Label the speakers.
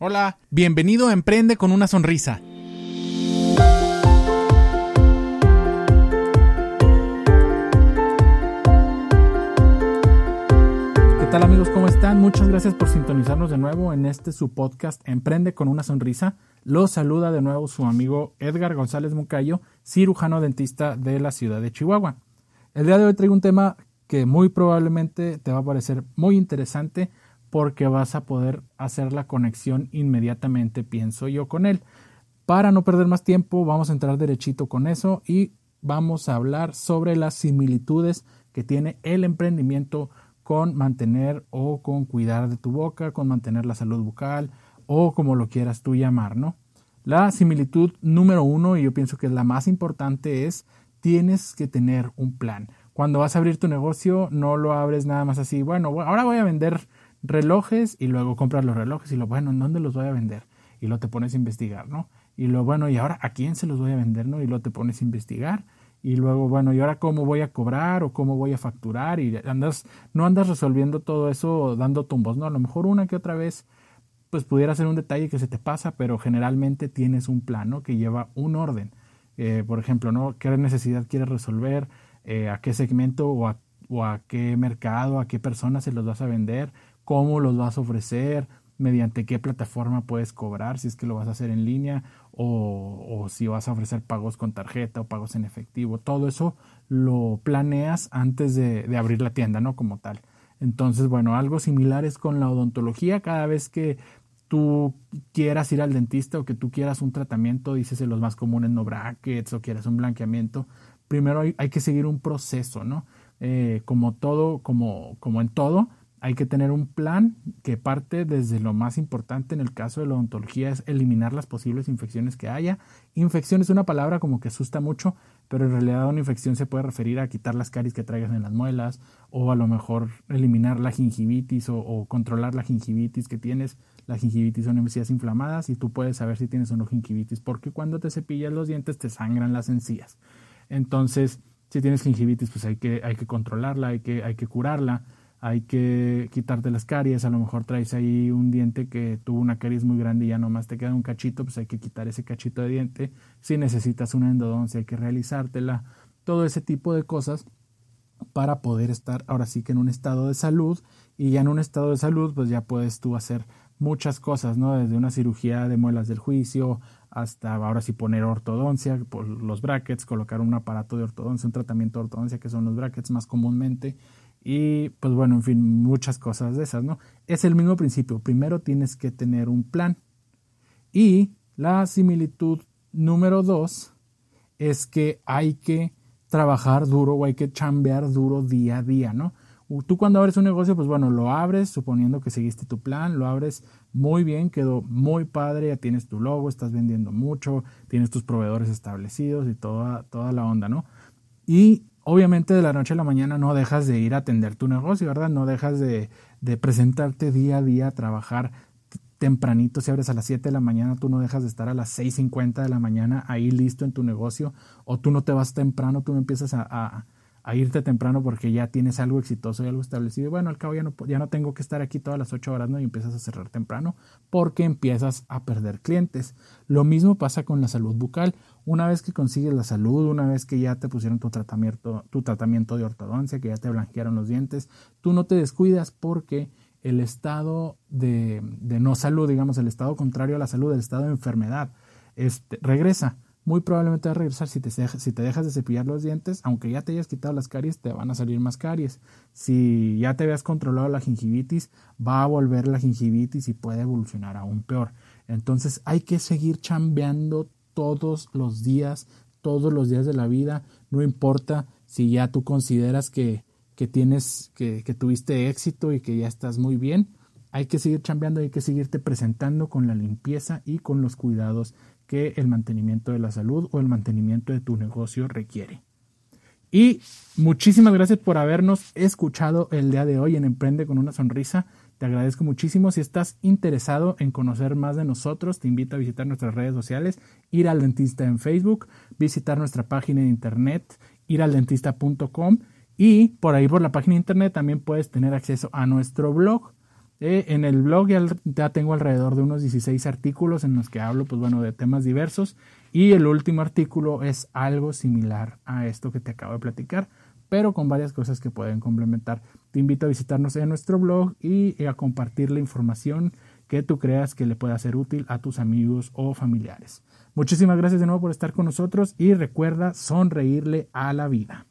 Speaker 1: Hola, bienvenido a Emprende con una sonrisa. ¿Qué tal amigos? ¿Cómo están? Muchas gracias por sintonizarnos de nuevo en este su podcast Emprende con una sonrisa. Los saluda de nuevo su amigo Edgar González Mucayo, cirujano dentista de la ciudad de Chihuahua. El día de hoy traigo un tema que muy probablemente te va a parecer muy interesante porque vas a poder hacer la conexión inmediatamente, pienso yo, con él. Para no perder más tiempo, vamos a entrar derechito con eso y vamos a hablar sobre las similitudes que tiene el emprendimiento con mantener o con cuidar de tu boca, con mantener la salud bucal o como lo quieras tú llamar, ¿no? La similitud número uno, y yo pienso que es la más importante, es tienes que tener un plan. Cuando vas a abrir tu negocio, no lo abres nada más así, bueno, ahora voy a vender relojes y luego compras los relojes y lo bueno, ¿en dónde los voy a vender? Y lo te pones a investigar, ¿no? Y lo bueno, ¿y ahora a quién se los voy a vender, no? Y lo te pones a investigar. Y luego, bueno, ¿y ahora cómo voy a cobrar o cómo voy a facturar? Y andas, no andas resolviendo todo eso dando tumbos, ¿no? A lo mejor una que otra vez, pues pudiera ser un detalle que se te pasa, pero generalmente tienes un plano Que lleva un orden. Eh, por ejemplo, ¿no? ¿Qué necesidad quieres resolver? Eh, ¿A qué segmento o a, o a qué mercado, a qué personas se los vas a vender? Cómo los vas a ofrecer, mediante qué plataforma puedes cobrar, si es que lo vas a hacer en línea o, si vas a ofrecer pagos con tarjeta o pagos en efectivo. Todo eso lo planeas antes de, abrir la tienda, ¿no? Como tal. Entonces, bueno, algo similar es con la odontología. Cada vez que tú quieras ir al dentista o que tú quieras un tratamiento, dices los más comunes, no brackets o quieras un blanqueamiento, primero hay, hay que seguir un proceso, ¿no? Eh, como todo, como, como en todo, hay que tener un plan que parte desde lo más importante en el caso de la odontología es eliminar las posibles infecciones que haya. Infección es una palabra como que asusta mucho, pero en realidad una infección se puede referir a quitar las caries que traigas en las muelas o a lo mejor eliminar la gingivitis o, controlar la gingivitis que tienes. La gingivitis son encías inflamadas y tú puedes saber si tienes o no gingivitis porque cuando te cepillas los dientes te sangran las encías. Entonces, si tienes gingivitis, pues hay que, hay que controlarla, hay que, hay que curarla hay que quitarte las caries, a lo mejor traes ahí un diente que tuvo una caries muy grande y ya nomás te queda un cachito, pues hay que quitar ese cachito de diente. Si necesitas una endodoncia hay que realizártela, todo ese tipo de cosas para poder estar ahora sí que en un estado de salud y ya en un estado de salud pues ya puedes tú hacer muchas cosas, ¿no? Desde una cirugía de muelas del juicio hasta ahora sí poner ortodoncia los brackets, colocar un aparato de ortodoncia, un tratamiento de ortodoncia que son los brackets más comúnmente y pues bueno, en fin, muchas cosas de esas, ¿no? Es el mismo principio. Primero tienes que tener un plan. Y la similitud número dos es que hay que trabajar duro o hay que chambear duro día a día, ¿no? Tú cuando abres un negocio, pues bueno, lo abres suponiendo que seguiste tu plan, lo abres muy bien, quedó muy padre, ya tienes tu logo, estás vendiendo mucho, tienes tus proveedores establecidos y toda, toda la onda, ¿no? Y obviamente de la noche a la mañana no dejas de ir a atender tu negocio, ¿verdad? No dejas de, presentarte día a día, a trabajar tempranito, si abres a las 7 de la mañana, tú no dejas de estar a las 6.50 de la mañana ahí listo en tu negocio, o tú no te vas temprano, tú no empiezas a irte temprano porque ya tienes algo exitoso y algo establecido. Bueno, al cabo ya no, ya no tengo que estar aquí todas las ocho horas, ¿no? Y empiezas a cerrar temprano porque empiezas a perder clientes. Lo mismo pasa con la salud bucal. Una vez que consigues la salud, una vez que ya te pusieron tu tratamiento, tu tratamiento de ortodoncia, que ya te blanquearon los dientes, tú no te descuidas porque el estado de, de no salud, digamos, el estado contrario a la salud, el estado de enfermedad, este, regresa muy probablemente va a regresar si te, si te dejas de cepillar los dientes, aunque ya te hayas quitado las caries, te van a salir más caries. Si ya te habías controlado la gingivitis, va a volver la gingivitis y puede evolucionar aún peor. Entonces hay que seguir chambeando todos los días, todos los días de la vida, no importa si ya tú consideras que, que tienes, que, que tuviste éxito y que ya estás muy bien, hay que seguir chambeando, hay que seguirte presentando con la limpieza y con los cuidados que el mantenimiento de la salud o el mantenimiento de tu negocio requiere. Y muchísimas gracias por habernos escuchado el día de hoy en Emprende con una sonrisa. Te agradezco muchísimo. Si estás interesado en conocer más de nosotros, te invito a visitar nuestras redes sociales, ir al dentista en Facebook, visitar nuestra página de internet, ir al dentista.com y por ahí por la página de internet también puedes tener acceso a nuestro blog Eh, en el blog ya, ya, tengo alrededor de unos 16 artículos en los que hablo, pues bueno, de temas diversos. Y el último artículo es algo similar a esto que te acabo de platicar, pero con varias cosas que pueden complementar. Te invito a visitarnos en nuestro blog y a compartir la información que tú creas que le pueda ser útil a tus amigos o familiares. Muchísimas gracias de nuevo por estar con nosotros y recuerda sonreírle a la vida.